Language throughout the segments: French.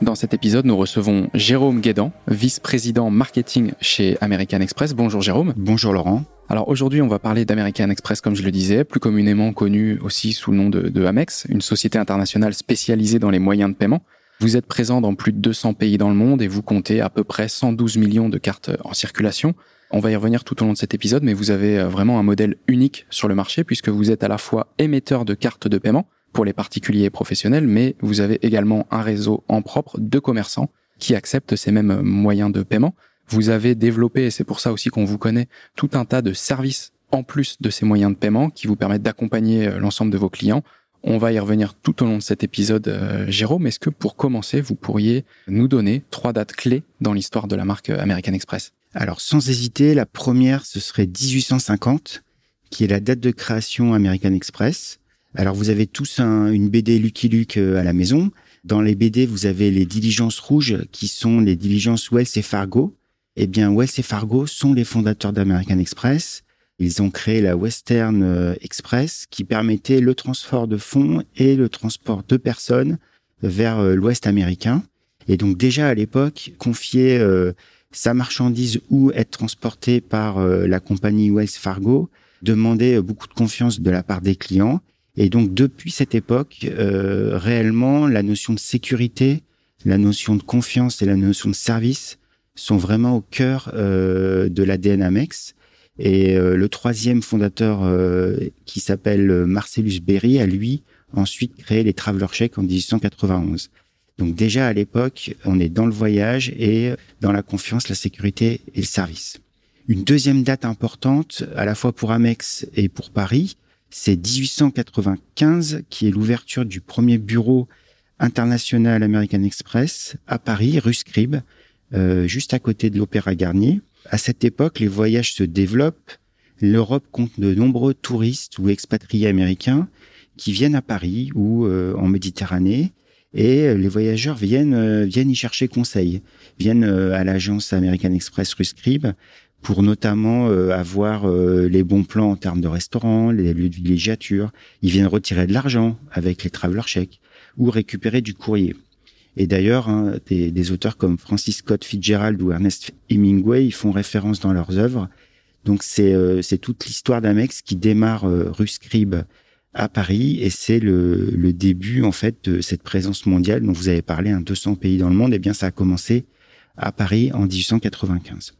Dans cet épisode, nous recevons Jérôme Guédan, vice-président marketing chez American Express. Bonjour Jérôme. Bonjour Laurent. Alors aujourd'hui, on va parler d'American Express, comme je le disais, plus communément connu aussi sous le nom de, Amex, une société internationale spécialisée dans les moyens de paiement. Vous êtes présent dans plus de 200 pays dans le monde et vous comptez à peu près 112 millions de cartes en circulation. On va y revenir tout au long de cet épisode, mais vous avez euh, vraiment un modèle unique sur le marché puisque vous êtes à la fois émetteur de cartes de paiement pour les particuliers et professionnels, mais vous avez également un réseau en propre de commerçants qui acceptent ces mêmes moyens de paiement. Vous avez développé, et c'est pour ça aussi qu'on vous connaît, tout un tas de services en plus de ces moyens de paiement qui vous permettent d'accompagner euh, l'ensemble de vos clients. On va y revenir tout au long de cet épisode, euh, Jérôme. Est-ce que pour commencer, vous pourriez nous donner trois dates clés dans l'histoire de la marque American Express? Alors, sans hésiter, la première, ce serait 1850, qui est la date de création American Express. Alors, vous avez tous une BD Lucky Luke euh, à la maison. Dans les BD, vous avez les diligences rouges, qui sont les diligences Wells et Fargo, eh bien, Wells et Fargo sont les fondateurs d'American Express. Ils ont créé la Western euh, Express qui permettait le transport de fonds et le transport de personnes vers euh, l'Ouest américain. Et donc déjà à l'époque, confier sa marchandise ou être transporté par la compagnie Wells Fargo demandait beaucoup de confiance de la part des clients. Et donc depuis cette époque, réellement, la notion de sécurité, la notion de confiance et la notion de service sont vraiment au cœur euh, de l'ADN Amex. Et euh, le troisième fondateur, euh, qui s'appelle Marcellus Berry, a lui ensuite créé les Traveler Check en 1891. Donc déjà à l'époque, on est dans le voyage et dans la confiance, la sécurité et le service. Une deuxième date importante, à la fois pour Amex et pour Paris, c'est 1895, qui est l'ouverture du premier bureau international American Express à Paris, rue Scribe, euh, juste à côté de l'Opéra Garnier. À cette époque, les voyages se développent. L'Europe compte de nombreux touristes ou expatriés américains qui viennent à Paris ou euh, en Méditerranée et les voyageurs viennent euh, viennent y chercher conseil, viennent à l'agence American Express rue pour notamment avoir les bons plans en termes de restaurants, les lieux de villégiature. Ils viennent retirer de l'argent avec les traveler checks ou récupérer du courrier. Et d'ailleurs, hein, des, auteurs comme Francis Scott Fitzgerald ou Ernest Hemingway, ils font référence dans leurs œuvres. Donc c'est euh, toute l'histoire d'Amex qui démarre euh, rue Scribe à Paris et c'est le, le début en fait de cette présence mondiale dont vous avez parlé, hein, 200 pays dans le monde. Et eh bien ça a commencé à Paris en 1895.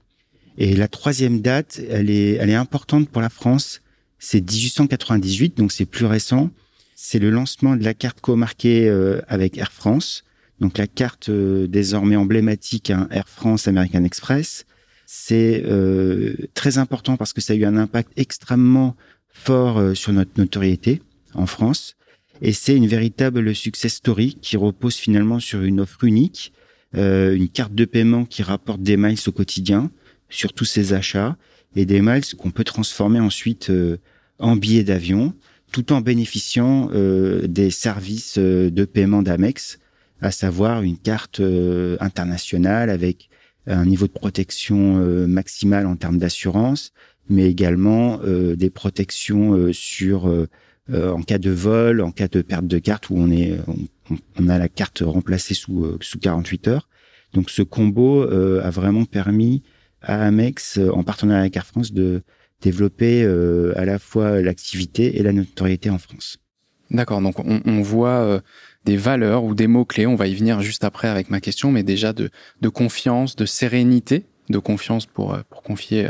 Et la troisième date, elle est elle est importante pour la France. C'est 1898, donc c'est plus récent. C'est le lancement de la carte co-marquée euh, avec Air France. Donc la carte euh, désormais emblématique hein, Air France American Express, c'est euh, très important parce que ça a eu un impact extrêmement fort euh, sur notre notoriété en France. Et c'est une véritable success story qui repose finalement sur une offre unique, une carte de paiement qui rapporte des miles au quotidien sur tous ses achats et des miles qu'on peut transformer ensuite en billets d'avion tout en bénéficiant des services de paiement d'Amex à savoir une carte euh, internationale avec un niveau de protection euh, maximal en termes d'assurance, mais également euh, des protections sur en cas de vol, en cas de perte de carte où on est on, a la carte remplacée sous sous 48 heures. Donc ce combo a vraiment permis à Amex, en partenariat avec Air France, de développer à la fois l'activité et la notoriété en France. D'accord, donc on, on voit des valeurs ou des mots-clés. On va y venir juste après avec ma question, mais déjà de, de confiance, de sérénité, de confiance pour, euh, pour confier,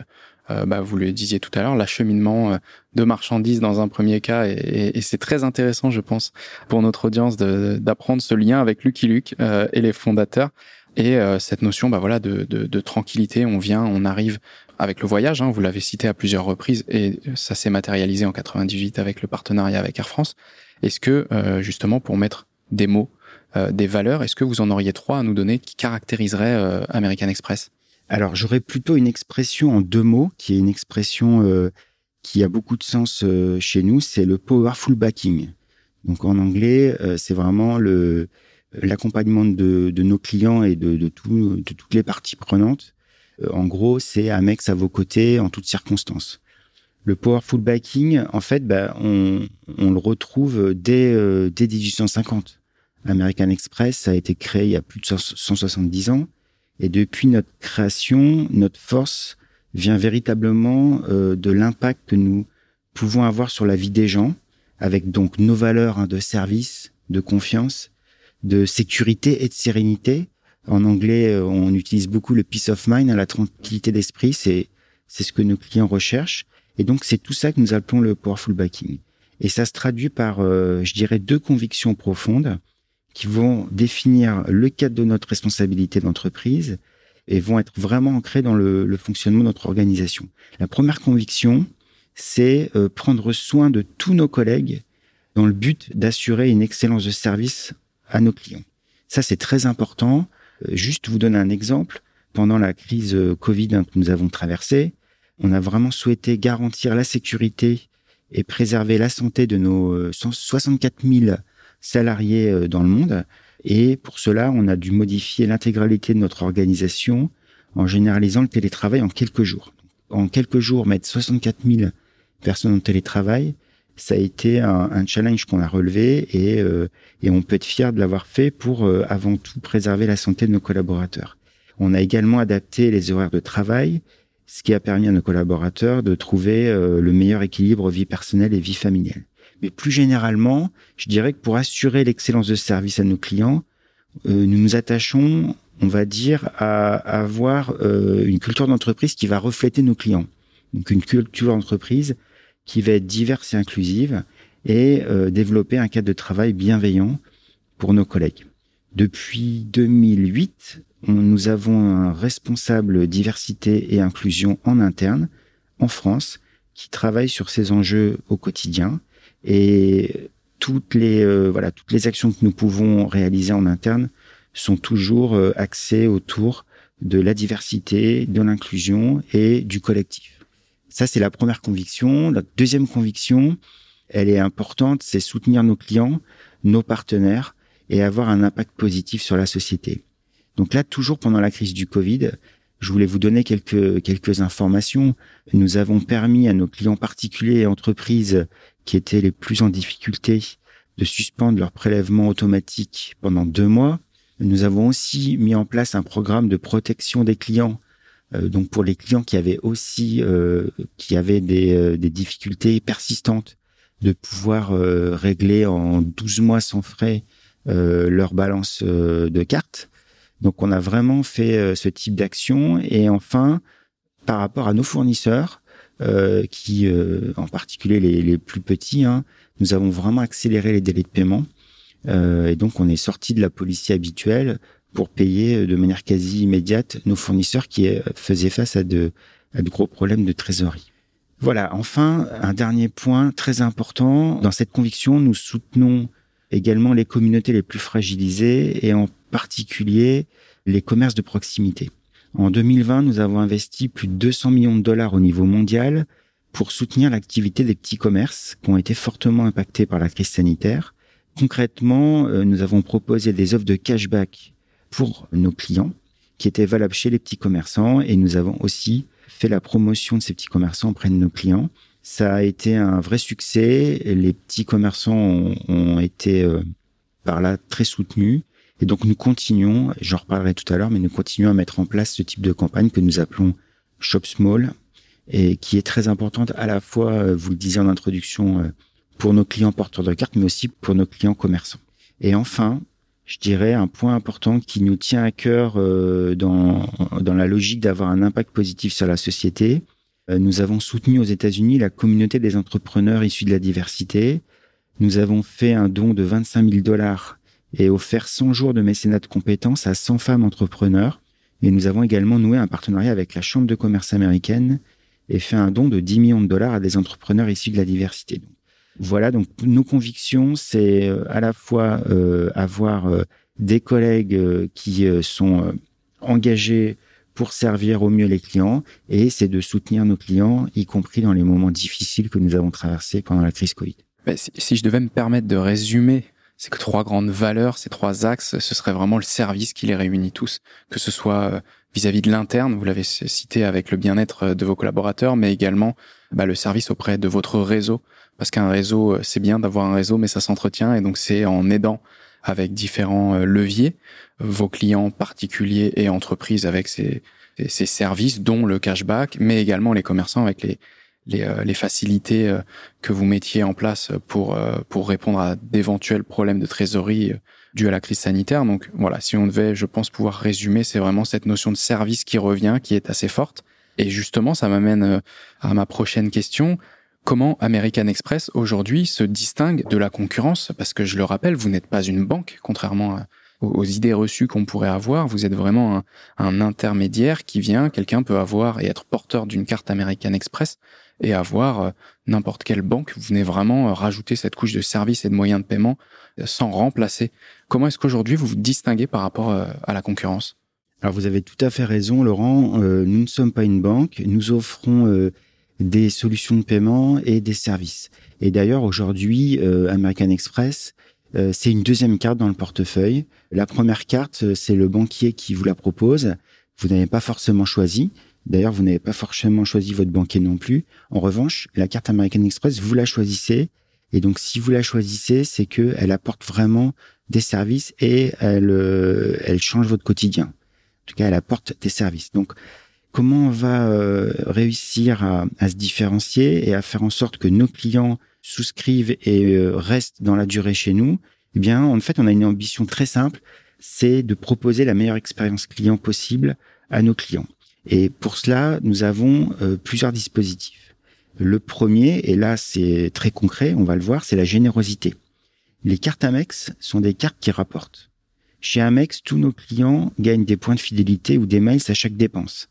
euh, bah, vous le disiez tout à l'heure, l'acheminement euh, de marchandises dans un premier cas. Et, et, c'est très intéressant, je pense, pour notre audience d'apprendre ce lien avec Lucky Luke et les fondateurs. Et cette notion bah voilà, de, de, de, tranquillité, on vient, on arrive avec le voyage, hein, vous l'avez cité à plusieurs reprises, et ça s'est matérialisé en 98 avec le partenariat avec Air France. Est-ce que, justement, pour mettre des mots, euh, des valeurs. Est-ce que vous en auriez trois à nous donner qui caractériseraient euh, American Express? Alors, j'aurais plutôt une expression en deux mots, qui est une expression euh, qui a beaucoup de sens chez nous, c'est le powerful backing. Donc en anglais, c'est vraiment le l'accompagnement de, de, nos clients et de, de, tout, de toutes les parties prenantes. en gros, c'est Amex à vos côtés en toutes circonstances. Le powerful backing, en fait, bah, on, on, le retrouve dès, dès 1850. American Express a été créé il y a plus de 170 ans. Et depuis notre création, notre force vient véritablement euh, de l'impact que nous pouvons avoir sur la vie des gens, avec donc nos valeurs hein, de service, de confiance, de sécurité et de sérénité. En anglais, euh, on utilise beaucoup le peace of mind, hein, la tranquillité d'esprit. C'est c'est ce que nos clients recherchent. Et donc c'est tout ça que nous appelons le powerful backing. Et ça se traduit par, euh, je dirais, deux convictions profondes qui vont définir le cadre de notre responsabilité d'entreprise et vont être vraiment ancrés dans le, fonctionnement de notre organisation. La première conviction, c'est euh, prendre soin de tous nos collègues dans le but d'assurer une excellence de service à nos clients. Ça, c'est très important. Euh, juste vous donner un exemple. Pendant la crise euh, Covid hein, que nous avons traversée, on a vraiment souhaité garantir la sécurité et préserver la santé de nos 64 000 salariés euh, dans le monde. Et pour cela, on a dû modifier l'intégralité de notre organisation en généralisant le télétravail en quelques jours. En quelques jours, mettre 64 000 personnes en télétravail, ça a été un, challenge qu'on a relevé et, euh, et, on peut être fier de l'avoir fait pour euh, avant tout préserver la santé de nos collaborateurs. On a également adapté les horaires de travail, ce qui a permis à nos collaborateurs de trouver le meilleur équilibre vie personnelle et vie familiale. Mais plus généralement, je dirais que pour assurer l'excellence de service à nos clients, euh, nous nous attachons, on va dire, à, avoir euh, une culture d'entreprise qui va refléter nos clients. Donc une culture d'entreprise qui va être diverse et inclusive et euh, développer un cadre de travail bienveillant pour nos collègues. Depuis 2008, nous avons un responsable diversité et inclusion en interne en France qui travaille sur ces enjeux au quotidien et toutes les euh, voilà toutes les actions que nous pouvons réaliser en interne sont toujours euh, axées autour de la diversité, de l'inclusion et du collectif. Ça c'est la première conviction. La deuxième conviction, elle est importante, c'est soutenir nos clients, nos partenaires et avoir un impact positif sur la société. Donc là, toujours pendant la crise du Covid, je voulais vous donner quelques, quelques informations. Nous avons permis à nos clients particuliers et entreprises qui étaient les plus en difficulté de suspendre leur prélèvement automatique pendant deux mois. Nous avons aussi mis en place un programme de protection des clients, donc pour les clients qui avaient aussi euh, qui avaient des, euh, des, difficultés persistantes de pouvoir régler en 12 mois sans frais leur balance de cartes. Donc on a vraiment fait euh, ce type d'action. Et enfin, par rapport à nos fournisseurs, euh, qui, euh, en particulier les, les plus petits, hein, nous avons vraiment accéléré les délais de paiement. et donc on est sorti de la policy habituelle pour payer de manière quasi immédiate nos fournisseurs qui faisaient face à de, à de gros problèmes de trésorerie. Voilà, enfin, un dernier point très important. Dans cette conviction, nous soutenons également les communautés les plus fragilisées et en particulier les commerces de proximité. En 2020, nous avons investi plus de 200 millions de dollars au niveau mondial pour soutenir l'activité des petits commerces qui ont été fortement impactés par la crise sanitaire. Concrètement, euh, nous avons proposé des offres de cashback pour nos clients qui étaient valables chez les petits commerçants et nous avons aussi fait la promotion de ces petits commerçants auprès de nos clients. Ça a été un vrai succès. Les petits commerçants ont, ont été euh, par là très soutenus et donc nous continuons, j'en reparlerai tout à l'heure, mais nous continuons à mettre en place ce type de campagne que nous appelons Shop Small et qui est très importante à la fois, euh, vous le disiez en introduction, euh, pour nos clients porteurs de cartes, mais aussi pour nos clients commerçants. Et enfin, je dirais un point important qui nous tient à cœur euh, dans, dans la logique d'avoir un impact positif sur la société. Nous avons soutenu aux États-Unis la communauté des entrepreneurs issus de la diversité. Nous avons fait un don de 25 000 dollars et offert 100 jours de mécénat de compétences à 100 femmes entrepreneurs. Et nous avons également noué un partenariat avec la Chambre de commerce américaine et fait un don de 10 millions de dollars à des entrepreneurs issus de la diversité. Voilà, donc nos convictions, c'est euh, à la fois euh, avoir euh, des collègues qui sont engagés pour servir au mieux les clients et c'est de soutenir nos clients, y compris dans les moments difficiles que nous avons traversés pendant la crise Covid. Ben, si, je devais me permettre de résumer ces trois grandes valeurs, ces trois axes, ce serait vraiment le service qui les réunit tous, que ce soit vis-à-vis de l'interne, vous l'avez cité avec le bien-être de vos collaborateurs, mais également bah, le service auprès de votre réseau, parce qu'un réseau, euh, c'est bien d'avoir un réseau, mais ça s'entretient, et donc c'est en aidant avec différents euh, leviers vos clients particuliers et entreprises avec ces, ces services, dont le cashback, mais également les commerçants avec les, les, euh, les, facilités que vous mettiez en place pour, pour répondre à d'éventuels problèmes de trésorerie dus à la crise sanitaire. Donc voilà, si on devait, je pense, pouvoir résumer, c'est vraiment cette notion de service qui revient, qui est assez forte. Et justement, ça m'amène à ma prochaine question. Comment American Express aujourd'hui se distingue de la concurrence? Parce que je le rappelle, vous n'êtes pas une banque, contrairement aux, idées reçues qu'on pourrait avoir. Vous êtes vraiment un, un intermédiaire qui vient, quelqu'un peut avoir et être porteur d'une carte American Express et avoir euh, n'importe quelle banque. Vous venez vraiment euh, rajouter cette couche de services et de moyens de paiement euh, sans remplacer. Comment est-ce qu'aujourd'hui vous vous distinguez par rapport à la concurrence? Alors vous avez tout à fait raison, Laurent. nous ne sommes pas une banque. Nous offrons des solutions de paiement et des services. Et d'ailleurs, aujourd'hui, American Express euh, c'est une deuxième carte dans le portefeuille. La première carte, euh, c'est le banquier qui vous la propose. Vous n'avez pas forcément choisi. D'ailleurs, vous n'avez pas forcément choisi votre banquier non plus. En revanche, la carte American Express, vous la choisissez. Et donc, si vous la choisissez, c'est que elle apporte vraiment des services et elle, euh, elle change votre quotidien. En tout cas, elle apporte des services. Donc, comment on va réussir à, à, se différencier et à faire en sorte que nos clients souscrivent et euh, restent dans la durée chez nous, eh bien, en fait, on a une ambition très simple, c'est de proposer la meilleure expérience client possible à nos clients. Et pour cela, nous avons euh, plusieurs dispositifs. Le premier, et là c'est très concret, on va le voir, c'est la générosité. Les cartes Amex sont des cartes qui rapportent. Chez Amex, tous nos clients gagnent des points de fidélité ou des miles à chaque dépense.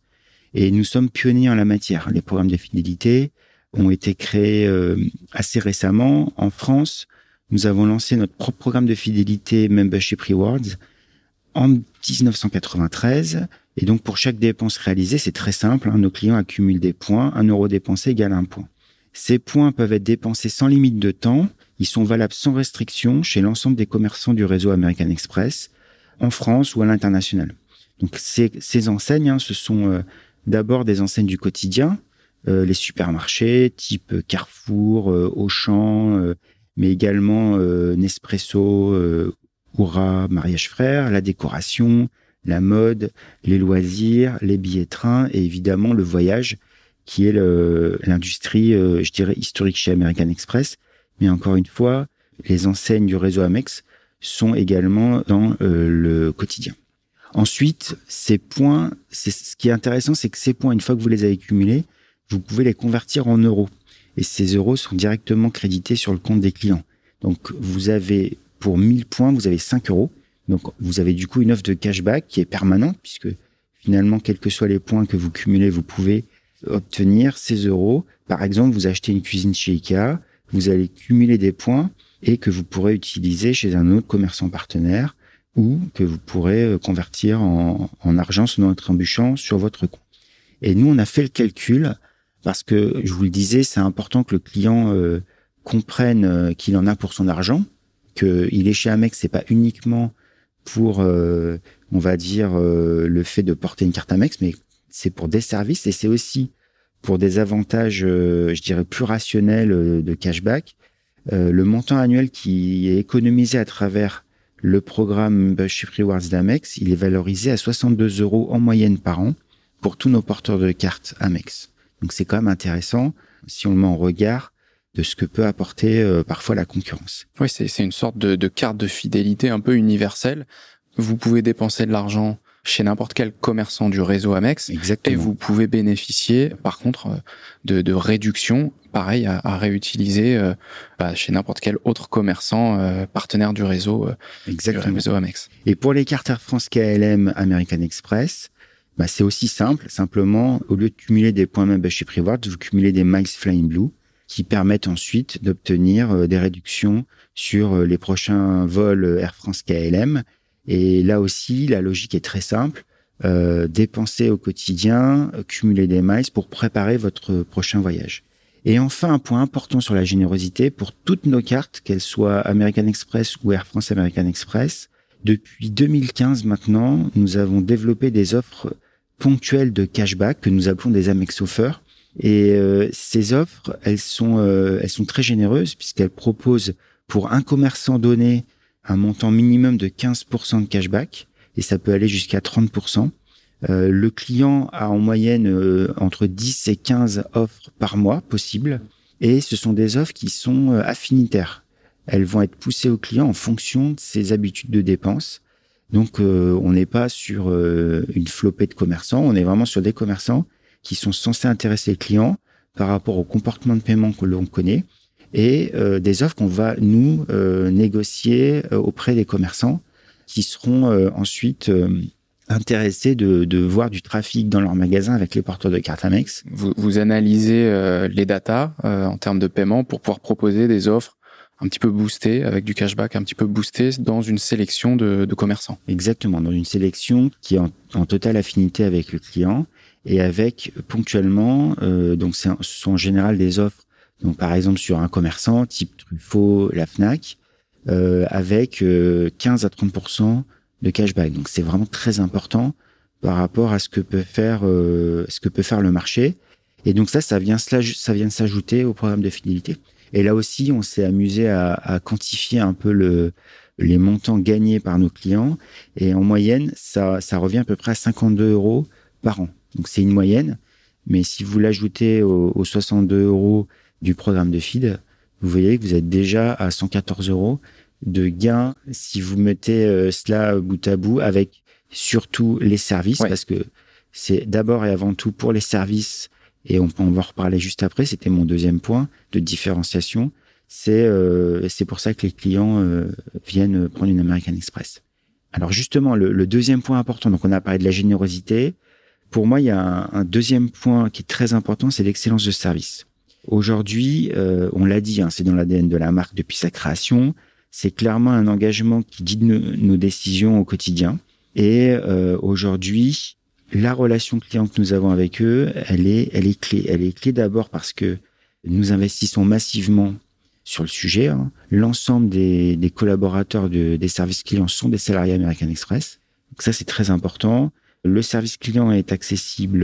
Et nous sommes pionniers en la matière. Les programmes de fidélité, ont été créés euh, assez récemment. En France, nous avons lancé notre propre programme de fidélité Membership Rewards en 1993. Et donc, pour chaque dépense réalisée, c'est très simple. Hein, nos clients accumulent des points. Un euro dépensé égale un point. Ces points peuvent être dépensés sans limite de temps. Ils sont valables sans restriction chez l'ensemble des commerçants du réseau American Express, en France ou à l'international. Donc, ces, ces enseignes, hein, ce sont euh, d'abord des enseignes du quotidien, euh, les supermarchés type Carrefour, euh, Auchan, euh, mais également Nespresso, Oura, Mariage Frère, la décoration, la mode, les loisirs, les billets train et évidemment le voyage qui est l'industrie, je dirais, historique chez American Express. Mais encore une fois, les enseignes du réseau Amex sont également dans le quotidien. Ensuite, ces points, ce qui est intéressant, c'est que ces points, une fois que vous les avez cumulés, vous pouvez les convertir en euros. Et ces euros sont directement crédités sur le compte des clients. Donc, vous avez, pour 1000 points, vous avez 5 euros. Donc, vous avez du coup une offre de cashback qui est permanente puisque finalement, quels que soient les points que vous cumulez, vous pouvez obtenir ces euros. Par exemple, vous achetez une cuisine chez Ikea, vous allez cumuler des points et que vous pourrez utiliser chez un autre commerçant partenaire ou que vous pourrez euh, convertir en, en argent sous notre embuchant sur votre compte. Et nous, on a fait le calcul parce que je vous le disais, c'est important que le client euh, comprenne euh, qu'il en a pour son argent, qu'il est chez Amex, c'est pas uniquement pour, euh, on va dire, le fait de porter une carte Amex, mais c'est pour des services et c'est aussi pour des avantages, je dirais, plus rationnels de cashback. le montant annuel qui est économisé à travers le programme Membership Rewards d'Amex, il est valorisé à 62 euros en moyenne par an pour tous nos porteurs de cartes Amex. Donc c'est quand même intéressant si on le met en regard de ce que peut apporter euh, parfois la concurrence. Oui, c'est une sorte de, carte de fidélité un peu universelle. Vous pouvez dépenser de l'argent chez n'importe quel commerçant du réseau Amex Exactement. et vous pouvez bénéficier par contre de, de réductions pareil à, à réutiliser euh, bah, chez n'importe quel autre commerçant euh, partenaire du réseau, Exactement. du réseau Amex. Et pour les cartes Air France KLM American Express, bah, c'est aussi simple. Simplement, au lieu de cumuler des points membership rewards, vous cumulez des miles Flying Blue qui permettent ensuite d'obtenir euh, des réductions sur euh, les prochains vols Air France KLM. Et là aussi, la logique est très simple. euh, dépenser au quotidien, cumuler des miles pour préparer votre prochain voyage. Et enfin, un point important sur la générosité, pour toutes nos cartes, qu'elles soient American Express ou Air France American Express, depuis 2015 maintenant, nous avons développé des offres ponctuelles de cashback que nous appelons des Amex Offers. Et euh, ces offres, elles sont, euh, elles sont très généreuses puisqu'elles proposent pour un commerçant donné un montant minimum de 15% de cashback et ça peut aller jusqu'à 30%. Euh, le client a en moyenne euh, entre 10 et 15 offres par mois possibles et ce sont des offres qui sont euh, affinitaires. Elles vont être poussées au client en fonction de ses habitudes de dépenses. Donc on n'est pas sur une flopée de commerçants, on est vraiment sur des commerçants qui sont censés intéresser le client par rapport au comportement de paiement que l'on connaît et des offres qu'on va nous négocier auprès des commerçants qui seront ensuite intéressés de, de, voir du trafic dans leur magasin avec les porteurs de cartes Amex. Vous, vous analysez euh, les datas euh, en termes de paiement pour pouvoir proposer des offres un petit peu boostées, avec du cashback un petit peu boosté dans une sélection de, de commerçants. Exactement, dans une sélection qui est en, en, totale affinité avec le client et avec ponctuellement, euh, donc ce sont en général des offres, donc par exemple sur un commerçant type Truffaut, la Fnac, euh, avec 15 à 30% de cashback. Donc c'est vraiment très important par rapport à ce que peut faire euh, ce que peut faire le marché. Et donc ça, ça vient ça vient s'ajouter au programme de fidélité. Et là aussi, on s'est amusé à, à, quantifier un peu le, les montants gagnés par nos clients. Et en moyenne, ça, ça revient à peu près à 52 euros par an. Donc c'est une moyenne. Mais si vous l'ajoutez aux, aux 62 euros du programme de feed, vous voyez que vous êtes déjà à 114 euros de gains si vous mettez euh, cela bout à bout avec surtout les services parce que c'est d'abord et avant tout pour les services et on peut en reparler juste après. C'était mon deuxième point de différenciation. C'est euh, c'est pour ça que les clients euh, viennent prendre une American Express. Alors justement, le, deuxième point important, donc on a parlé de la générosité. Pour moi, il y a un, deuxième point qui est très important, c'est l'excellence de service. Aujourd'hui, on l'a dit, hein, c'est dans l'ADN de la marque depuis sa création c'est clairement un engagement qui guide nos, décisions au quotidien. Et euh, aujourd'hui, la relation client que nous avons avec eux, elle est, elle est clé. Elle est clé d'abord parce que nous investissons massivement sur le sujet. Hein. L'ensemble des, des, collaborateurs de, des services clients sont des salariés American Express. Donc ça, c'est très important. Le service client est accessible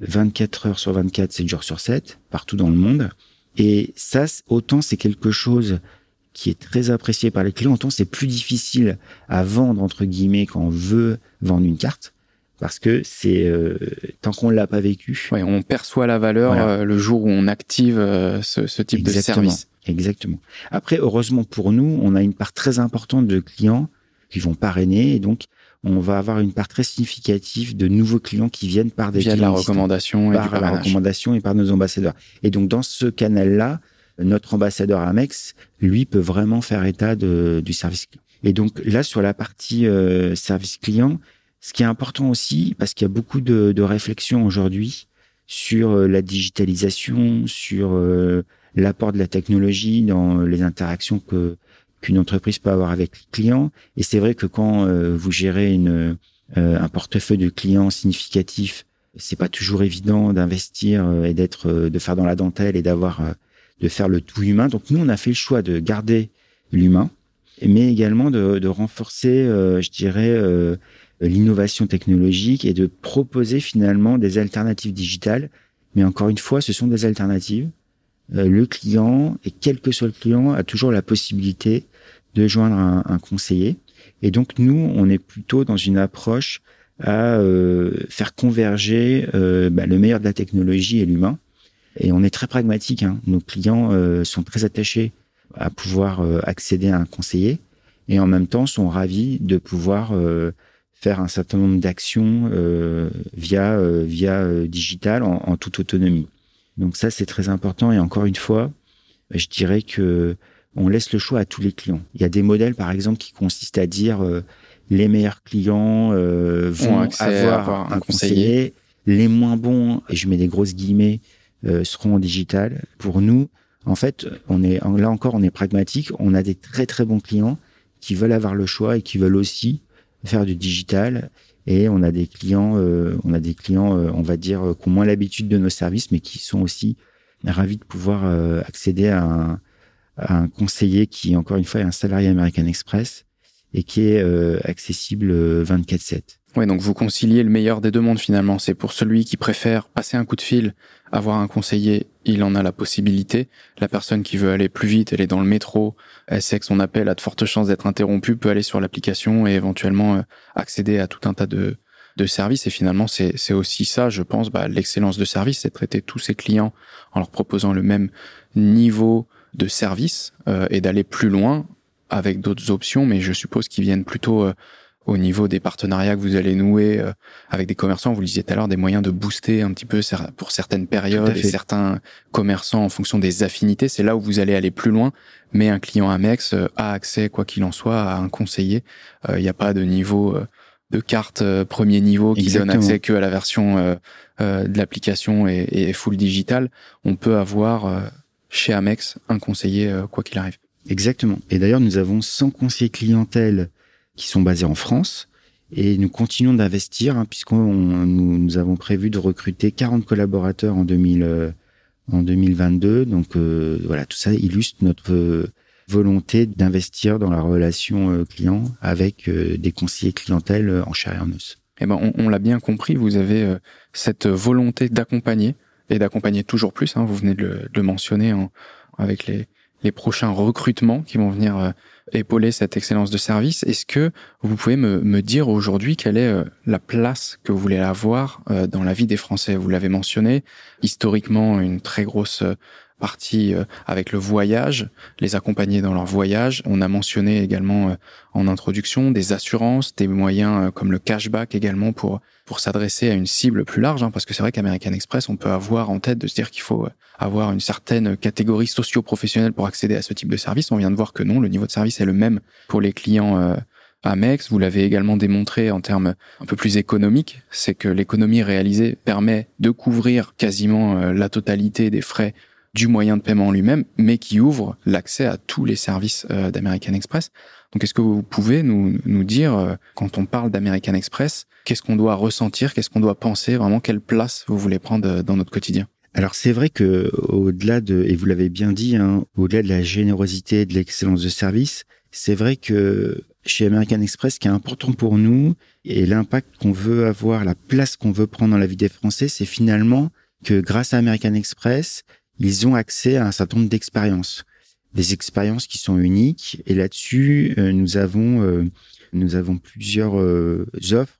24 heures sur 24, 7 jours sur 7, partout dans le monde. Et ça, autant c'est quelque chose qui est très apprécié par les clients. Autant c'est plus difficile à vendre entre guillemets quand on veut vendre une carte parce que c'est euh, tant qu'on l'a pas vécu. Ouais, on perçoit la valeur euh, le jour où on active euh, ce, ce, type de service. Exactement. Après, heureusement pour nous, on a une part très importante de clients qui vont parrainer et donc on va avoir une part très significative de nouveaux clients qui viennent par des via la recommandation et par la recommandation et par nos ambassadeurs. Et donc dans ce canal-là, notre ambassadeur Amex, lui, peut vraiment faire état de, du service client. Et donc là, sur la partie euh, service client, ce qui est important aussi, parce qu'il y a beaucoup de, de réflexions aujourd'hui sur euh, la digitalisation, sur euh, l'apport de la technologie dans les interactions que qu'une entreprise peut avoir avec les clients. Et c'est vrai que quand vous gérez une, un portefeuille de clients significatif, c'est pas toujours évident d'investir et d'être, de faire dans la dentelle et d'avoir de faire le tout humain. Donc nous, on a fait le choix de garder l'humain, mais également de, renforcer, euh, je dirais, euh, l'innovation technologique et de proposer finalement des alternatives digitales. Mais encore une fois, ce sont des alternatives. Euh, le client, et quel que soit le client, a toujours la possibilité de joindre un, un conseiller. Et donc nous, on est plutôt dans une approche à faire converger bah, le meilleur de la technologie et l'humain et on est très pragmatique. Hein. Nos clients euh, sont très attachés à pouvoir euh, accéder à un conseiller et en même temps sont ravis de pouvoir euh, faire un certain nombre d'actions via via digital en, en, toute autonomie. Donc ça c'est très important et encore une fois, je dirais que on laisse le choix à tous les clients. Il y a des modèles par exemple qui consistent à dire les meilleurs clients vont avoir, un conseiller. conseiller. les moins bons, et je mets des grosses guillemets, euh, seront en digital. Pour nous, en fait, on est là encore, on est pragmatique. On a des très très bons clients qui veulent avoir le choix et qui veulent aussi faire du digital et on a des clients, euh, on a des clients, euh, on va dire, euh, qui ont moins l'habitude de nos services, mais qui sont aussi ravis de pouvoir accéder à un, un, conseiller qui, encore une fois, est un salarié American Express et qui est accessible 24/7. Oui, donc vous conciliez le meilleur des deux mondes finalement. C'est pour celui qui préfère passer un coup de fil, avoir un conseiller, il en a la possibilité. La personne qui veut aller plus vite, elle est dans le métro, elle sait que son appel a de fortes chances d'être interrompu, peut aller sur l'application et éventuellement euh, accéder à tout un tas de, de services. Et finalement, c'est aussi ça, je pense, bah, l'excellence de service, c'est traiter tous ses clients en leur proposant le même niveau de service euh, et d'aller plus loin avec d'autres options, mais je suppose qu'ils viennent plutôt euh, au niveau des partenariats que vous allez nouer euh, avec des commerçants. Vous le disiez tout à l'heure, des moyens de booster un petit peu pour certaines périodes et certains commerçants en fonction des affinités. C'est là où vous allez aller plus loin. Mais un client Amex a accès, quoi qu'il en soit, à un conseiller. Euh, il n'y a pas de niveau de carte premier niveau qui donne accès que à la version de l'application et, et, full digital. On peut avoir chez Amex un conseiller quoi qu'il arrive. Exactement. Et d'ailleurs, nous avons 100 conseillers clientèle qui sont basés en France. Et nous continuons d'investir, hein, puisqu'on nous, nous, avons prévu de recruter 40 collaborateurs en, 2000, euh, en 2022. Donc euh, voilà, tout ça illustre notre euh, volonté d'investir dans la relation client avec des conseillers clientèle en chair et en os. Eh ben, on, on l'a bien compris, vous avez cette volonté d'accompagner et d'accompagner toujours plus. Hein, vous venez de le, mentionner en, avec les, les prochains recrutements qui vont venir épauler cette excellence de service. Est-ce que vous pouvez me, me dire aujourd'hui quelle est euh, la place que vous voulez avoir euh, dans la vie des Français? Vous l'avez mentionné, historiquement une très grosse euh, partie avec le voyage, les accompagner dans leur voyage. On a mentionné également en introduction des assurances, des moyens comme le cashback également pour pour s'adresser à une cible plus large, hein, parce que c'est vrai qu'American Express, on peut avoir en tête de se dire qu'il faut avoir une certaine catégorie socio-professionnelle pour accéder à ce type de service. On vient de voir que non, le niveau de service est le même pour les clients euh, Amex. Vous l'avez également démontré en termes un peu plus économiques, c'est que l'économie réalisée permet de couvrir quasiment euh, la totalité des frais du moyen de paiement lui-même, mais qui ouvre l'accès à tous les services euh, d'American Express. Donc, est-ce que vous pouvez nous, nous dire, euh, quand on parle d'American Express, qu'est-ce qu'on doit ressentir, qu'est-ce qu'on doit penser, vraiment quelle place vous voulez prendre euh, dans notre quotidien? Alors c'est vrai que au-delà de et vous l'avez bien dit, hein, au-delà de la générosité, de l'excellence de service, c'est vrai que chez American Express, ce qui est important pour nous et l'impact qu'on veut avoir, la place qu'on veut prendre dans la vie des Français, c'est finalement que grâce à American Express, ils ont accès à un certain nombre d'expériences, des expériences qui sont uniques. Et là-dessus, euh, nous avons euh, nous avons plusieurs euh, offres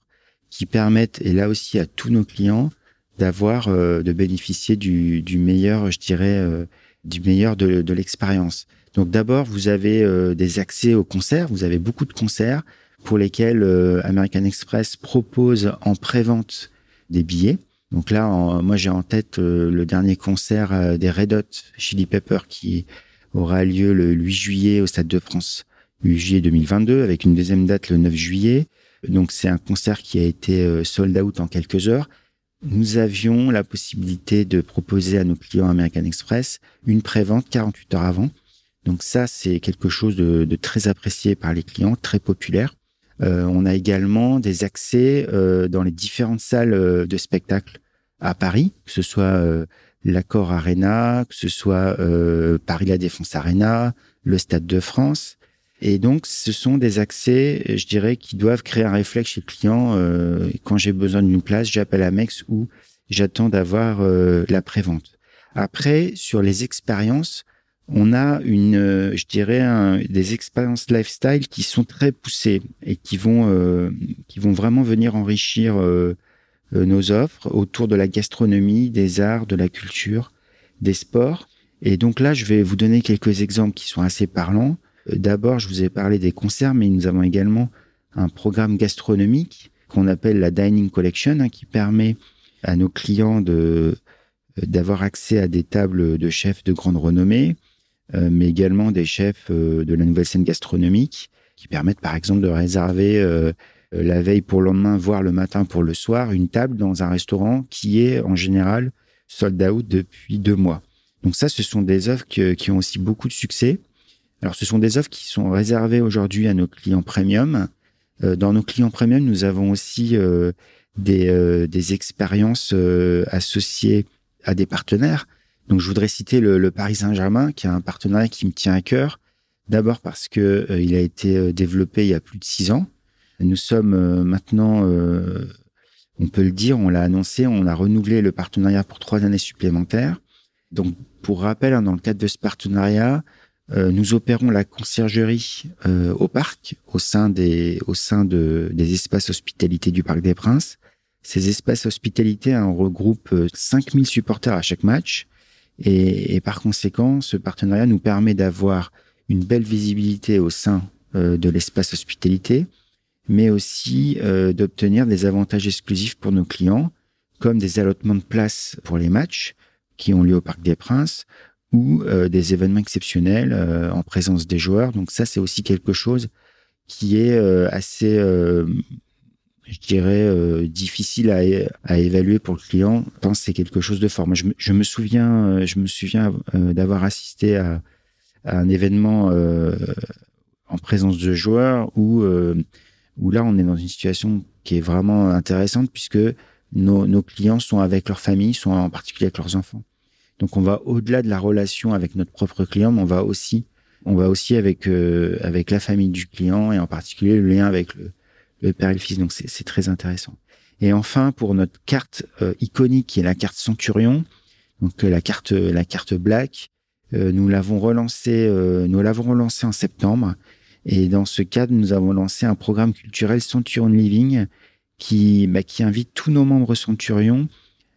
qui permettent, et là aussi à tous nos clients, d'avoir de bénéficier du, du, meilleur, je dirais, du meilleur de, de l'expérience. Donc d'abord, vous avez des accès aux concerts. Vous avez beaucoup de concerts pour lesquels American Express propose en pré-vente des billets. Donc là, moi j'ai en tête euh, le dernier concert euh, des Red Hot Chili Pepper qui aura lieu le 8 juillet au Stade de France, 8 juillet 2022, avec une deuxième date le 9 juillet. Donc c'est un concert qui a été euh, sold out en quelques heures. Nous avions la possibilité de proposer à nos clients American Express une prévente 48 heures avant. Donc ça, c'est quelque chose de, de, très apprécié par les clients, très populaire. Euh, on a également des accès euh, dans les différentes salles euh, de spectacle à Paris, que ce soit l'Accord Arena, que ce soit Paris La Défense Arena, le Stade de France. Et donc, ce sont des accès, je dirais, qui doivent créer un réflexe chez le client. quand j'ai besoin d'une place, j'appelle Amex ou j'attends d'avoir la prévente. Après, sur les expériences, on a une, euh, je dirais, des expériences lifestyle qui sont très poussées et qui vont, euh, qui vont vraiment venir enrichir euh, nos offres autour de la gastronomie, des arts, de la culture, des sports. Et donc là, je vais vous donner quelques exemples qui sont assez parlants. D'abord, je vous ai parlé des concerts, mais nous avons également un programme gastronomique qu'on appelle la Dining Collection, hein, qui permet à nos clients de d'avoir accès à des tables de chefs de grande renommée, euh, mais également des chefs euh, de la nouvelle scène gastronomique qui permettent par exemple de réserver euh, la veille pour le lendemain, voire le matin pour le soir, une table dans un restaurant qui est en général sold out depuis deux mois. Donc ça, ce sont des offres qui ont aussi beaucoup de succès. Alors ce sont des offres qui sont réservées aujourd'hui à nos clients premium, dans nos clients premium, nous avons aussi des, des expériences associées à des partenaires. Donc, je voudrais citer le, le Paris Saint-Germain, qui a un partenariat qui me tient à cœur. D'abord parce que il a été développé il y a plus de six ans. Nous sommes maintenant on peut le dire, on l'a annoncé, on a renouvelé le partenariat pour trois années supplémentaires. Donc, pour rappel, hein, dans le cadre de ce partenariat, euh, nous opérons la conciergerie euh, au parc, au sein des, au sein de, des espaces hospitalité du Parc des Princes. Ces espaces hospitalité hein, regroupent 5000 euh, supporters à chaque match. Et, et, par conséquent, ce partenariat nous permet d'avoir une belle visibilité au sein de l'espace hospitalité, mais aussi euh, d'obtenir des avantages exclusifs pour nos clients, comme des allotements de places pour les matchs qui ont lieu au Parc des Princes ou euh, des événements exceptionnels euh, en présence des joueurs. Donc ça, c'est aussi quelque chose qui est assez, je dirais, difficile à, à, évaluer pour le client. Je pense c'est quelque chose de fort. Moi, je, me, je me souviens, je me souviens d'avoir assisté à, à, un événement en présence de joueurs où où là, on est dans une situation qui est vraiment intéressante puisque nos, nos clients sont avec leur famille, sont en particulier avec leurs enfants. Donc, on va au-delà de la relation avec notre propre client, mais on va aussi, on va aussi avec euh, avec la famille du client et en particulier le lien avec le, le père et le fils. Donc, c'est très intéressant. Et enfin, pour notre carte euh, iconique qui est la carte Centurion, donc euh, la carte la carte Black, nous l'avons relancée, nous l'avons relancée en septembre et dans ce cadre, nous avons lancé un programme culturel Centurion Living qui, bah, qui invite tous nos membres Centurion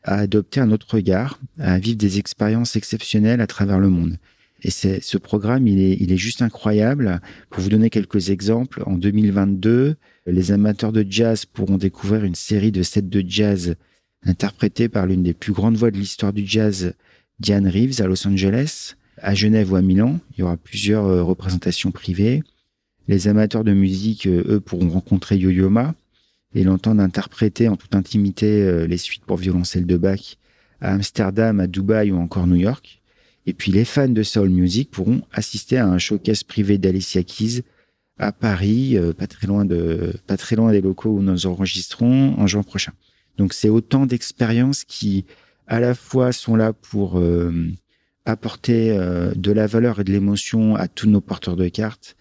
à adopter un autre regard, à vivre des expériences exceptionnelles à travers le monde. Et c'est, ce programme, il est, il est juste incroyable. Pour vous donner quelques exemples, en 2022, les amateurs de jazz pourront découvrir une série de sets de jazz interprétés par l'une des plus grandes voix de l'histoire du jazz, Diane Reeves, à Los Angeles. À Genève ou à Milan, il y aura plusieurs euh, représentations privées. Les amateurs de musique, euh, eux, pourront rencontrer Yo-Yo Ma et l'entendre interpréter en toute intimité euh, les suites pour violoncelle de Bach à Amsterdam, à Dubaï ou encore New York. Et puis les fans de soul music pourront assister à un showcase privé d'Alicia Keys à Paris, euh, pas très loin de, pas très loin des locaux où nous enregistrons en juin prochain. Donc c'est autant d'expériences qui, à la fois, sont là pour apporter de la valeur et de l'émotion à tous nos porteurs de cartes,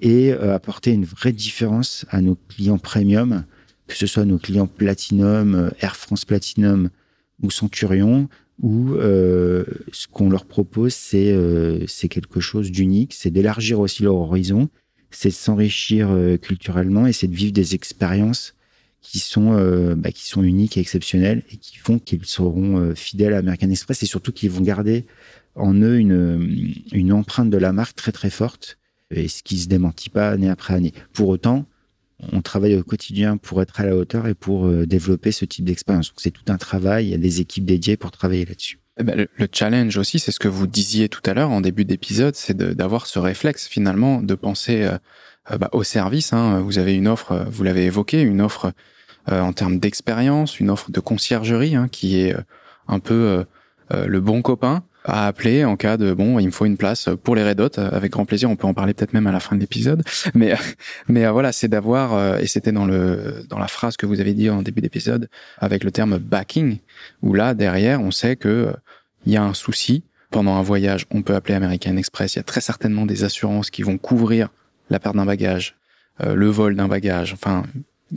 et euh, apporter une vraie différence à nos clients premium, que ce soit nos clients Platinum, euh, Air France Platinum ou Centurion, où euh, ce qu'on leur propose, c'est c'est quelque chose d'unique, c'est d'élargir aussi leur horizon, c'est de s'enrichir culturellement et c'est de vivre des expériences qui sont bah, qui sont uniques et exceptionnelles et qui font qu'ils seront fidèles à American Express et surtout qu'ils vont garder en eux une une empreinte de la marque très très forte et ce qui se démentit pas année après année. Pour autant, on travaille au quotidien pour être à la hauteur et pour euh, développer ce type d'expérience. C'est tout un travail, il y a des équipes dédiées pour travailler là-dessus. Eh ben, le, challenge aussi, c'est ce que vous disiez tout à l'heure en début d'épisode, c'est d'avoir ce réflexe finalement de penser euh, euh, bah, au service. Hein. Vous avez une offre, vous l'avez évoqué, une offre en termes d'expérience, une offre de conciergerie hein, qui est un peu le bon copain à appeler en cas de bon, il me faut une place pour les Red Hot avec grand plaisir. On peut en parler peut-être même à la fin de l'épisode, mais mais euh, voilà, c'est d'avoir euh, et c'était dans le dans la phrase que vous avez dit en début d'épisode avec le terme backing où là derrière on sait que euh, il y a un souci pendant un voyage, on peut appeler American Express. Il y a très certainement des assurances qui vont couvrir la perte d'un bagage, le vol d'un bagage, enfin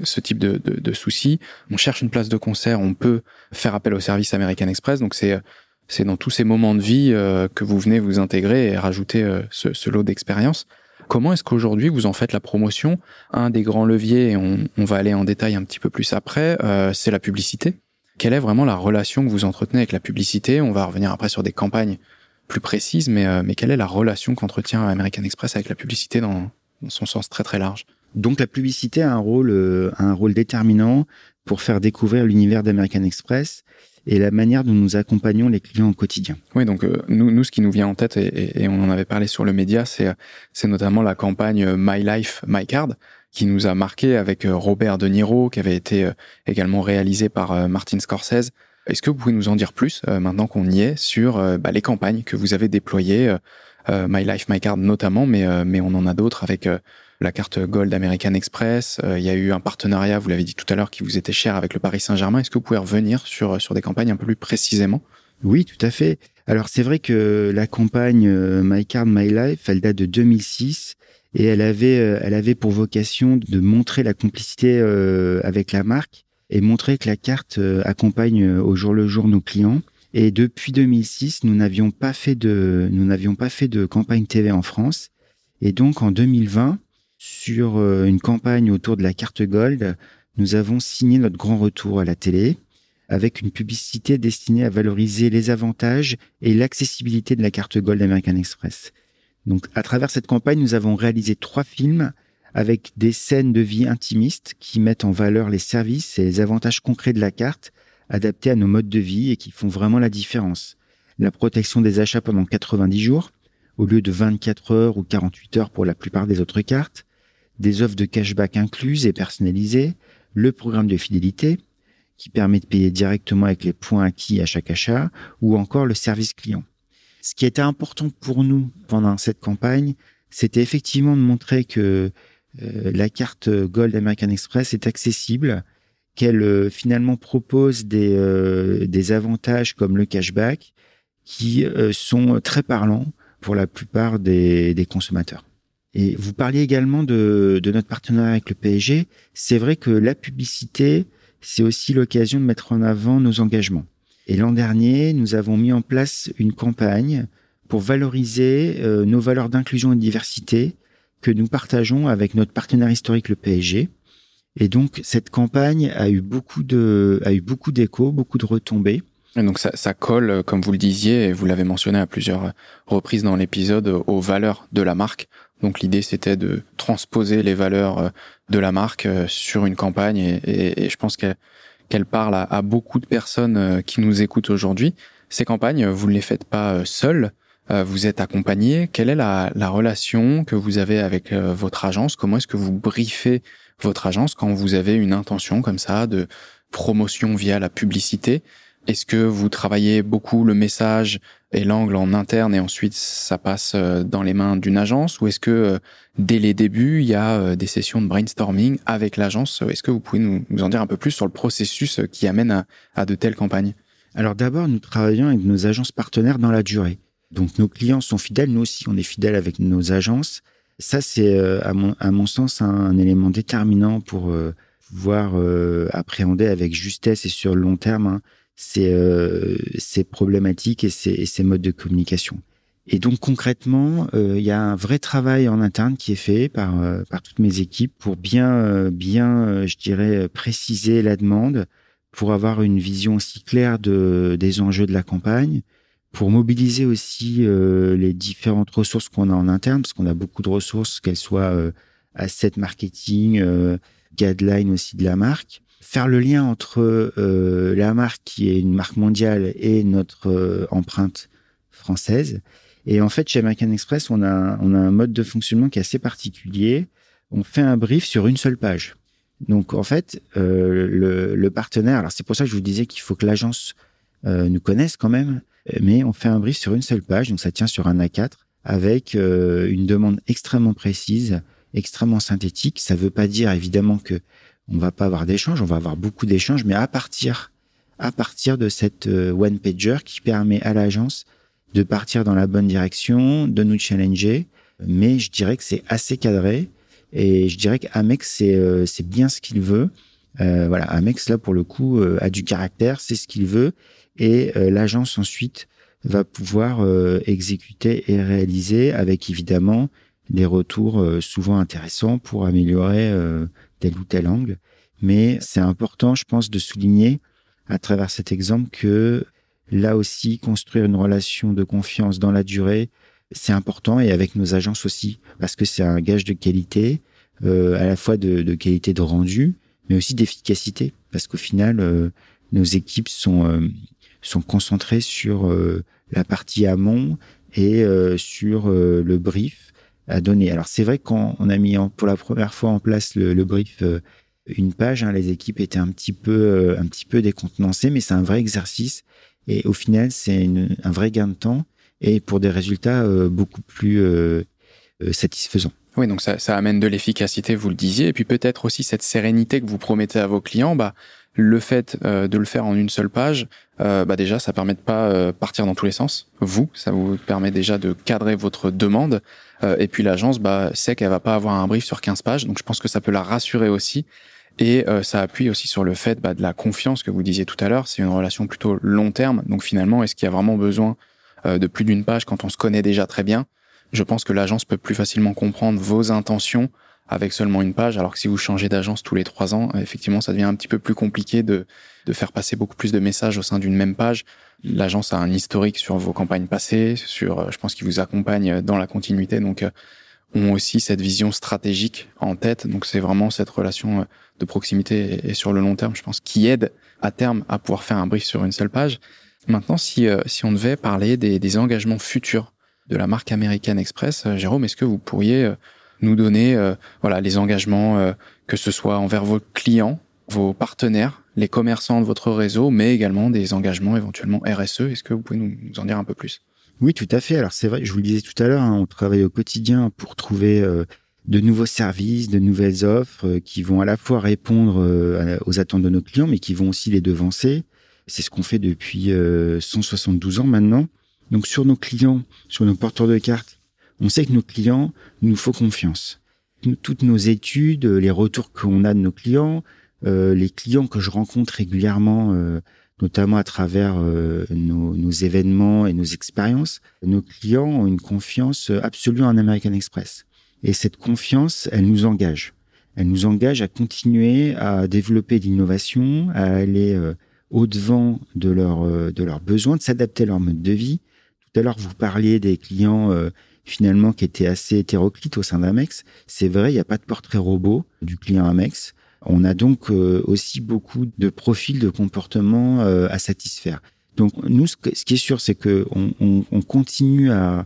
ce type de, de, de soucis. On cherche une place de concert, on peut faire appel au service American Express. Donc c'est c'est dans tous ces moments de vie euh, que vous venez vous intégrer et rajouter euh, ce, ce, lot d'expérience. Comment est-ce qu'aujourd'hui vous en faites la promotion? Un des grands leviers, et on, on, va aller en détail un petit peu plus après, euh, c'est la publicité. Quelle est vraiment la relation que vous entretenez avec la publicité? On va revenir après sur des campagnes plus précises, mais, mais quelle est la relation qu'entretient American Express avec la publicité dans, dans, son sens très très large? Donc la publicité a un rôle, un rôle déterminant pour faire découvrir l'univers d'American Express et la manière dont nous accompagnons les clients au quotidien. Oui, donc euh, nous, nous, ce qui nous vient en tête, et, et, on en avait parlé sur le média, c'est c'est notamment la campagne My Life, My Card, qui nous a marqué avec euh, Robert De Niro, qui avait été euh, également réalisé par Martin Scorsese. Est-ce que vous pouvez nous en dire plus, maintenant qu'on y est, sur bah, les campagnes que vous avez déployées, My Life, My Card notamment, mais, mais on en a d'autres avec la carte Gold American Express. il y a eu un partenariat, vous l'avez dit tout à l'heure, qui vous était cher avec le Paris Saint-Germain. Est-ce que vous pouvez revenir sur, sur des campagnes un peu plus précisément? Oui, tout à fait. Alors c'est vrai que la campagne My Card My Life, elle date de 2006 et elle avait, elle avait pour vocation de montrer la complicité avec la marque et montrer que la carte accompagne au jour le jour nos clients. Et depuis 2006, nous n'avions pas fait de, nous n'avions pas fait de campagne TV en France. Et donc, en 2020, sur euh, une campagne autour de la carte Gold, nous avons signé notre grand retour à la télé avec une publicité destinée à valoriser les avantages et l'accessibilité de la carte Gold American Express. Donc, à travers cette campagne, nous avons réalisé trois films avec des scènes de vie intimistes qui mettent en valeur les services et les avantages concrets de la carte adaptés à nos modes de vie et qui font vraiment la différence. La protection des achats pendant 90 jours, au lieu de 24 heures ou 48 heures pour la plupart des autres cartes, des offres de cashback incluses et personnalisées, le programme de fidélité, qui permet de payer directement avec les points acquis à chaque achat, ou encore le service client. Ce qui était important pour nous pendant cette campagne, c'était effectivement de montrer que euh, la carte Gold American Express est accessible qu'elle euh, finalement propose des, euh, des avantages comme le cashback qui euh, sont très parlants pour la plupart des, consommateurs. Et vous parliez également de, notre partenariat avec le PSG. C'est vrai que la publicité, c'est aussi l'occasion de mettre en avant nos engagements. Et l'an dernier, nous avons mis en place une campagne pour valoriser nos valeurs d'inclusion et de diversité que nous partageons avec notre partenaire historique le PSG. Et donc cette campagne a eu beaucoup de, a eu beaucoup d'échos, beaucoup de retombées. Donc ça, ça colle, comme vous le disiez, et vous l'avez mentionné à plusieurs reprises dans l'épisode, aux valeurs de la marque. Donc l'idée c'était de transposer les valeurs euh, de la marque euh, sur une campagne, et, je pense qu'elle parle à, beaucoup de personnes euh, qui nous écoutent aujourd'hui. Ces campagnes, vous ne les faites pas seules, vous êtes accompagné. Quelle est la, la relation que vous avez avec votre agence? Comment est-ce que vous briefez votre agence quand vous avez une intention comme ça de promotion via la publicité? Est-ce que vous travaillez beaucoup le message et l'angle en interne et ensuite ça passe euh, dans les mains d'une agence? Ou est-ce que euh, dès les débuts il y a euh, des sessions de brainstorming avec l'agence? Est-ce que vous pouvez nous, en dire un peu plus sur le processus qui amène à, de telles campagnes? Alors d'abord nous travaillons avec nos agences partenaires dans la durée. Donc nos clients sont fidèles, nous aussi on est fidèles avec nos agences. Ça, c'est à mon, sens un, élément déterminant pour pouvoir appréhender avec justesse et sur le long terme hein, ces, ces, problématiques et ces, et modes de communication. Et donc concrètement, il y a un vrai travail en interne qui est fait par, par toutes mes équipes pour bien, bien, je dirais, préciser la demande, pour avoir une vision aussi claire de, des enjeux de la campagne, pour mobiliser aussi euh, les différentes ressources qu'on a en interne, parce qu'on a beaucoup de ressources, qu'elles soient euh, asset marketing, euh, guideline aussi de la marque. Faire le lien entre euh, la marque qui est une marque mondiale et notre empreinte française. Et en fait, chez American Express, on a, on a un mode de fonctionnement qui est assez particulier. On fait un brief sur une seule page. Donc en fait, le, le, partenaire, alors c'est pour ça que je vous disais qu'il faut que l'agence nous connaisse quand même mais on fait un brief sur une seule page, donc ça tient sur un A4 avec euh, une demande extrêmement précise, extrêmement synthétique. Ça veut pas dire évidemment que on va pas avoir d'échanges, on va avoir beaucoup d'échanges, mais à partir à partir de cette euh, one pager qui permet à l'agence de partir dans la bonne direction, de nous challenger. Mais je dirais que c'est assez cadré et je dirais qu'Amex c'est euh, c'est bien ce qu'il veut. Euh, voilà, Amex là pour le coup a du caractère, c'est ce qu'il veut et l'agence ensuite va pouvoir exécuter et réaliser avec évidemment des retours souvent intéressants pour améliorer tel ou tel angle. Mais c'est important, je pense, de souligner à travers cet exemple que là aussi, construire une relation de confiance dans la durée, c'est important et avec nos agences aussi, parce que c'est un gage de qualité, euh, à la fois de, qualité de rendu, mais aussi d'efficacité, parce qu'au final, euh, nos équipes sont euh, sont concentrés sur la partie amont et sur le brief à donner. Alors c'est vrai qu'on a mis en, pour la première fois en place le, le brief une page, hein, les équipes étaient un petit peu un petit peu décontenancées, mais c'est un vrai exercice et au final c'est un vrai gain de temps et pour des résultats beaucoup plus satisfaisants. Oui, donc ça, ça amène de l'efficacité, vous le disiez, et puis peut-être aussi cette sérénité que vous promettez à vos clients. Bah, le fait euh, de le faire en une seule page, euh, bah déjà, ça permet de pas euh, partir dans tous les sens. Vous, ça vous permet déjà de cadrer votre demande. Et puis l'agence bah, sait qu'elle va pas avoir un brief sur 15 pages, donc je pense que ça peut la rassurer aussi. Et ça appuie aussi sur le fait bah, de la confiance que vous disiez tout à l'heure. C'est une relation plutôt long terme. Donc finalement, est-ce qu'il y a vraiment besoin de plus d'une page quand on se connaît déjà très bien? Je pense que l'agence peut plus facilement comprendre vos intentions avec seulement une page, alors que si vous changez d'agence tous les trois ans, euh, effectivement, ça devient un petit peu plus compliqué de, de faire passer beaucoup plus de messages au sein d'une même page. L'agence a un historique sur vos campagnes passées, sur, euh, je pense, qu'ils vous accompagnent dans la continuité, donc euh, ont aussi cette vision stratégique en tête. Donc c'est vraiment cette relation de proximité et sur le long terme, je pense, qui aide à terme à pouvoir faire un brief sur une seule page. Maintenant, si, si on devait parler des, des engagements futurs de la marque American Express, Jérôme, est-ce que vous pourriez nous donner euh, voilà les engagements euh, que ce soit envers vos clients, vos partenaires, les commerçants de votre réseau, mais également des engagements éventuellement RSE. Est-ce que vous pouvez nous, en dire un peu plus? Oui, tout à fait. Alors c'est vrai, je vous le disais tout à l'heure, hein, on travaille au quotidien pour trouver euh, de nouveaux services, de nouvelles offres qui vont à la fois répondre aux attentes de nos clients, mais qui vont aussi les devancer. C'est ce qu'on fait depuis 172 ans maintenant. Donc sur nos clients, sur nos porteurs de cartes, on sait que nos clients nous font confiance. Toutes nos études, les retours qu'on a de nos clients, euh, les clients que je rencontre régulièrement, euh, notamment à travers euh, nos, nos, événements et nos expériences, nos clients ont une confiance absolue en American Express. Et cette confiance, elle nous engage. Elle nous engage à continuer à développer l'innovation, à aller au-devant de, leur, de leurs besoins, de s'adapter à leur mode de vie. Tout à l'heure, vous parliez des clients finalement qui était assez hétéroclite au sein d'Amex. C'est vrai, il n'y a pas de portrait robot du client Amex. On a donc euh, aussi beaucoup de profils de comportement euh, à satisfaire. Donc nous, ce, qui est sûr, c'est que on, on, on continue à,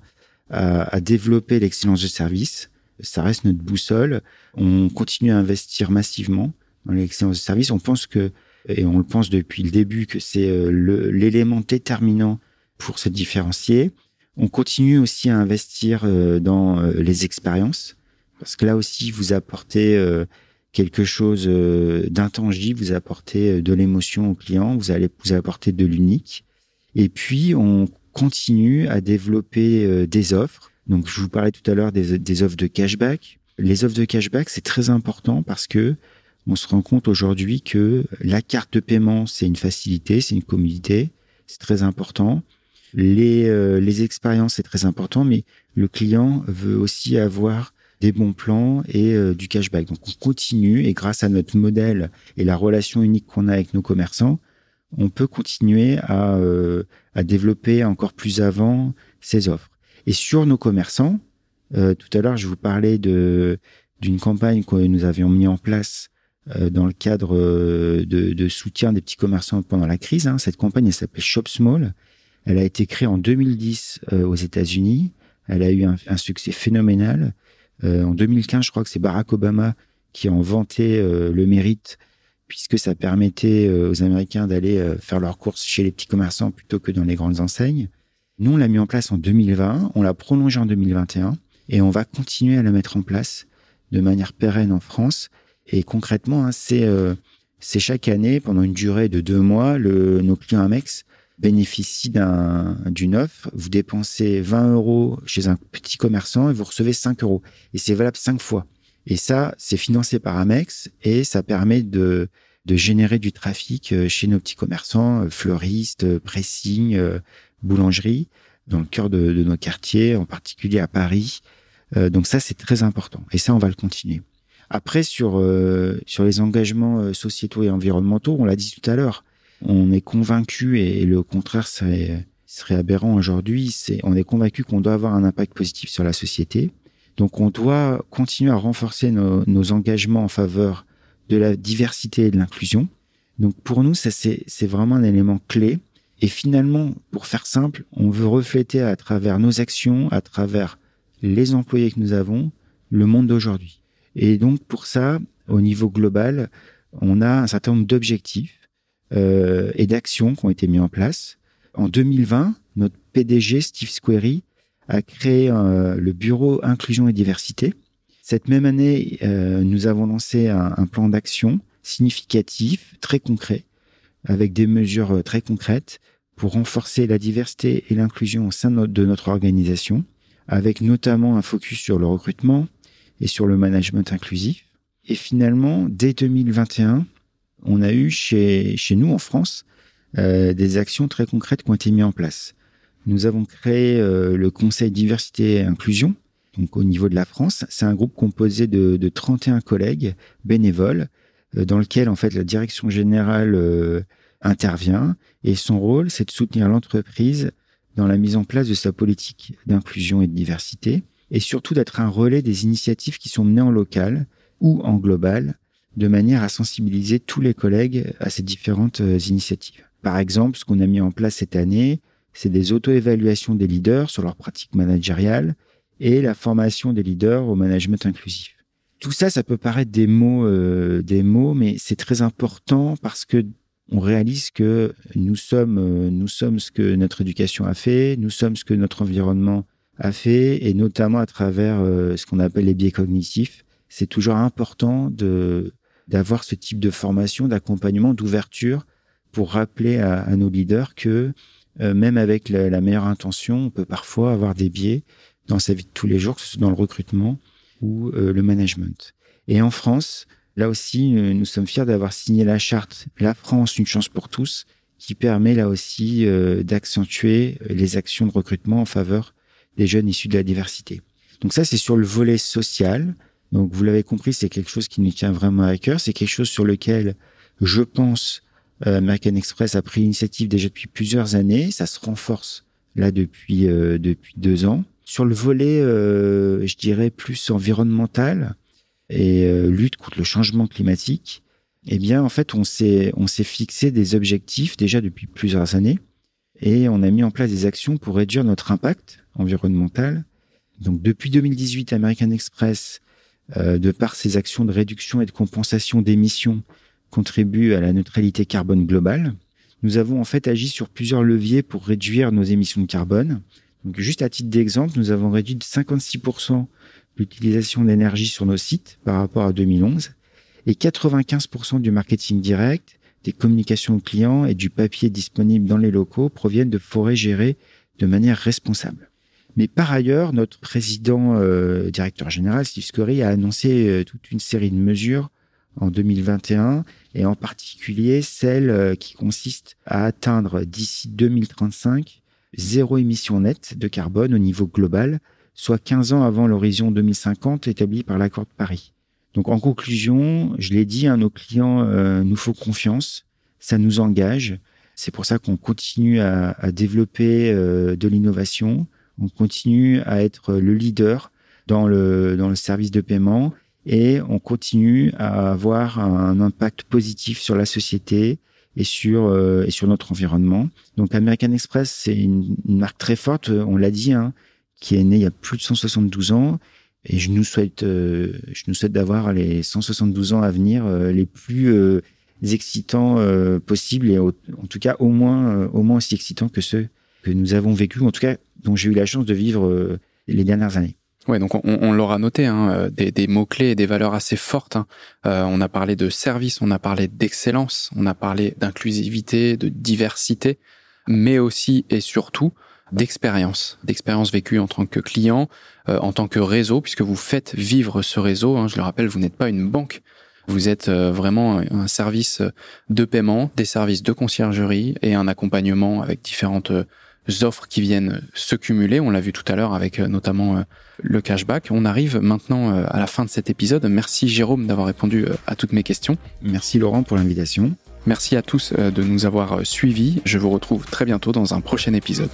à, à développer l'excellence de service. Ça reste notre boussole. On continue à investir massivement dans l'excellence de service. On pense que, et on le pense depuis le début, que c'est euh, l'élément déterminant pour se différencier. On continue aussi à investir euh, dans euh, les expériences parce que là aussi vous apportez euh, quelque chose d'intangible, vous apportez de l'émotion au client, vous allez vous apporter de l'unique. Et puis on continue à développer des offres. Donc je vous parlais tout à l'heure des, des offres de cashback. Les offres de cashback c'est très important parce que on se rend compte aujourd'hui que la carte de paiement c'est une facilité, c'est une commodité, c'est très important. Les, euh, les expériences, c'est très important, mais le client veut aussi avoir des bons plans et euh, du cashback. Donc on continue et grâce à notre modèle et la relation unique qu'on a avec nos commerçants, on peut continuer à, euh, à développer encore plus avant ces offres. Et sur nos commerçants, tout à l'heure je vous parlais de d'une campagne que nous avions mis en place dans le cadre de, de, soutien des petits commerçants pendant la crise. Hein. Cette campagne elle s'appelle Shop Small elle a été créée en 2010 euh, aux États-Unis. Elle a eu un, succès phénoménal. Euh, en 2015, je crois que c'est Barack Obama qui en vantait euh, le mérite puisque ça permettait aux Américains d'aller faire leurs courses chez les petits commerçants plutôt que dans les grandes enseignes. Nous, on l'a mis en place en 2020, on l'a prolongé en 2021 et on va continuer à la mettre en place de manière pérenne en France. Et concrètement, hein, c'est c'est chaque année, pendant une durée de deux mois, le, nos clients Amex bénéficie d'une offre. Vous dépensez 20 euros chez un petit commerçant et vous recevez 5 euros. Et c'est valable 5 fois. Et ça, c'est financé par Amex et ça permet de, de générer du trafic euh, chez nos petits commerçants, euh, fleuristes, euh, pressing, boulangerie, dans le cœur de, de nos quartiers, en particulier à Paris. Donc ça, c'est très important. Et ça, on va le continuer. Après, sur, sur les engagements sociétaux et environnementaux, on l'a dit tout à l'heure, on est convaincu, et, le contraire serait, serait aberrant aujourd'hui, c'est on est convaincu qu'on doit avoir un impact positif sur la société. Donc on doit continuer à renforcer nos, nos engagements en faveur de la diversité et de l'inclusion. Donc pour nous, ça c'est vraiment un élément clé. Et finalement, pour faire simple, on veut refléter à travers nos actions, à travers les employés que nous avons, le monde d'aujourd'hui. Et donc pour ça, au niveau global, on a un certain nombre d'objectifs euh, et d'actions qui ont été mis en place. En 2020, notre PDG, Steve Squery, a créé euh, le bureau inclusion et diversité. Cette même année, euh, nous avons lancé un, plan d'action significatif, très concret, avec des mesures euh, très concrètes pour renforcer la diversité et l'inclusion au sein de notre organisation, avec notamment un focus sur le recrutement et sur le management inclusif. Et finalement, dès 2021, on a eu chez, nous en France euh, des actions très concrètes qui ont été mises en place. Nous avons créé euh, le Conseil diversité et inclusion, donc au niveau de la France. C'est un groupe composé de, de 31 collègues bénévoles, euh, dans lequel en fait la direction générale euh, intervient. Et son rôle, c'est de soutenir l'entreprise dans la mise en place de sa politique d'inclusion et de diversité, et surtout d'être un relais des initiatives qui sont menées en local ou en global, de manière à sensibiliser tous les collègues à ces différentes initiatives. Par exemple, ce qu'on a mis en place cette année, c'est des auto-évaluations des leaders sur leurs pratiques managériales et la formation des leaders au management inclusif. Tout ça, ça peut paraître des mots, euh, des mots, mais c'est très important parce que on réalise que nous sommes, euh, nous sommes ce que notre éducation a fait, nous sommes ce que notre environnement a fait, et notamment à travers euh, ce qu'on appelle les biais cognitifs. C'est toujours important de d'avoir ce type de formation, d'accompagnement, d'ouverture pour rappeler à, à, nos leaders que euh, même avec la, la, meilleure intention, on peut parfois avoir des biais dans sa vie de tous les jours, que ce soit dans le recrutement ou euh, le management. Et en France, là aussi, euh, nous sommes fiers d'avoir signé la charte La France, une chance pour tous, qui permet là aussi euh, d'accentuer les actions de recrutement en faveur des jeunes issus de la diversité. Donc ça, c'est sur le volet social. Donc vous l'avez compris, c'est quelque chose qui nous tient vraiment à cœur. C'est quelque chose sur lequel je pense euh, American Express a pris l'initiative déjà depuis plusieurs années. Ça se renforce là depuis euh, depuis deux ans. Sur le volet, euh, je dirais plus environnemental et euh, lutte contre le changement climatique, eh bien en fait on s'est on s'est fixé des objectifs déjà depuis plusieurs années et on a mis en place des actions pour réduire notre impact environnemental. Donc depuis 2018, American Express, de par ses actions de réduction et de compensation d'émissions, contribue à la neutralité carbone globale. Nous avons en fait agi sur plusieurs leviers pour réduire nos émissions de carbone. Donc, juste à titre d'exemple, nous avons réduit de 56% l'utilisation d'énergie sur nos sites par rapport à 2011 et 95% du marketing direct, des communications aux clients et du papier disponible dans les locaux proviennent de forêts gérées de manière responsable. Mais par ailleurs, notre président euh, directeur général, Steve Scory, a annoncé euh, toute une série de mesures en 2021 et en particulier celle euh, qui consiste à atteindre d'ici 2035 zéro émission nette de carbone au niveau global, soit 15 ans avant l'horizon 2050 établi par l'accord de Paris. Donc en conclusion, je l'ai dit, à nos clients euh, nous faut confiance, ça nous engage. C'est pour ça qu'on continue à, à développer euh, de l'innovation, on continue à être le leader dans le, dans le service de paiement et on continue à avoir un impact positif sur la société et sur euh, et sur notre environnement. Donc American Express, c'est une, marque très forte, on l'a dit, hein, qui est née il y a plus de 172 ans. Et je nous souhaite, euh, je nous souhaite d'avoir les 172 ans à venir euh, les plus euh, excitants euh, possibles et en tout cas au moins au moins aussi excitants que ceux que nous avons vécu, en tout cas dont j'ai eu la chance de vivre les dernières années. Ouais, donc on, on l'aura noté, hein, euh, des, des mots-clés et des valeurs assez fortes. Hein. Euh, on a parlé de service, on a parlé d'excellence, on a parlé d'inclusivité, de diversité, mais aussi et surtout d'expérience, d'expérience vécue en tant que client, euh, en tant que réseau, puisque vous faites vivre ce réseau. Hein, je le rappelle, vous n'êtes pas une banque, vous êtes euh, vraiment un service de paiement, des services de conciergerie et un accompagnement avec différentes euh, offres qui viennent se cumuler. On l'a vu tout à l'heure avec notamment le cashback. On arrive maintenant euh, à la fin de cet épisode. Merci Jérôme d'avoir répondu euh, à toutes mes questions. Merci Laurent pour l'invitation. Merci à tous euh, de nous avoir suivis. Je vous retrouve très bientôt dans un prochain épisode.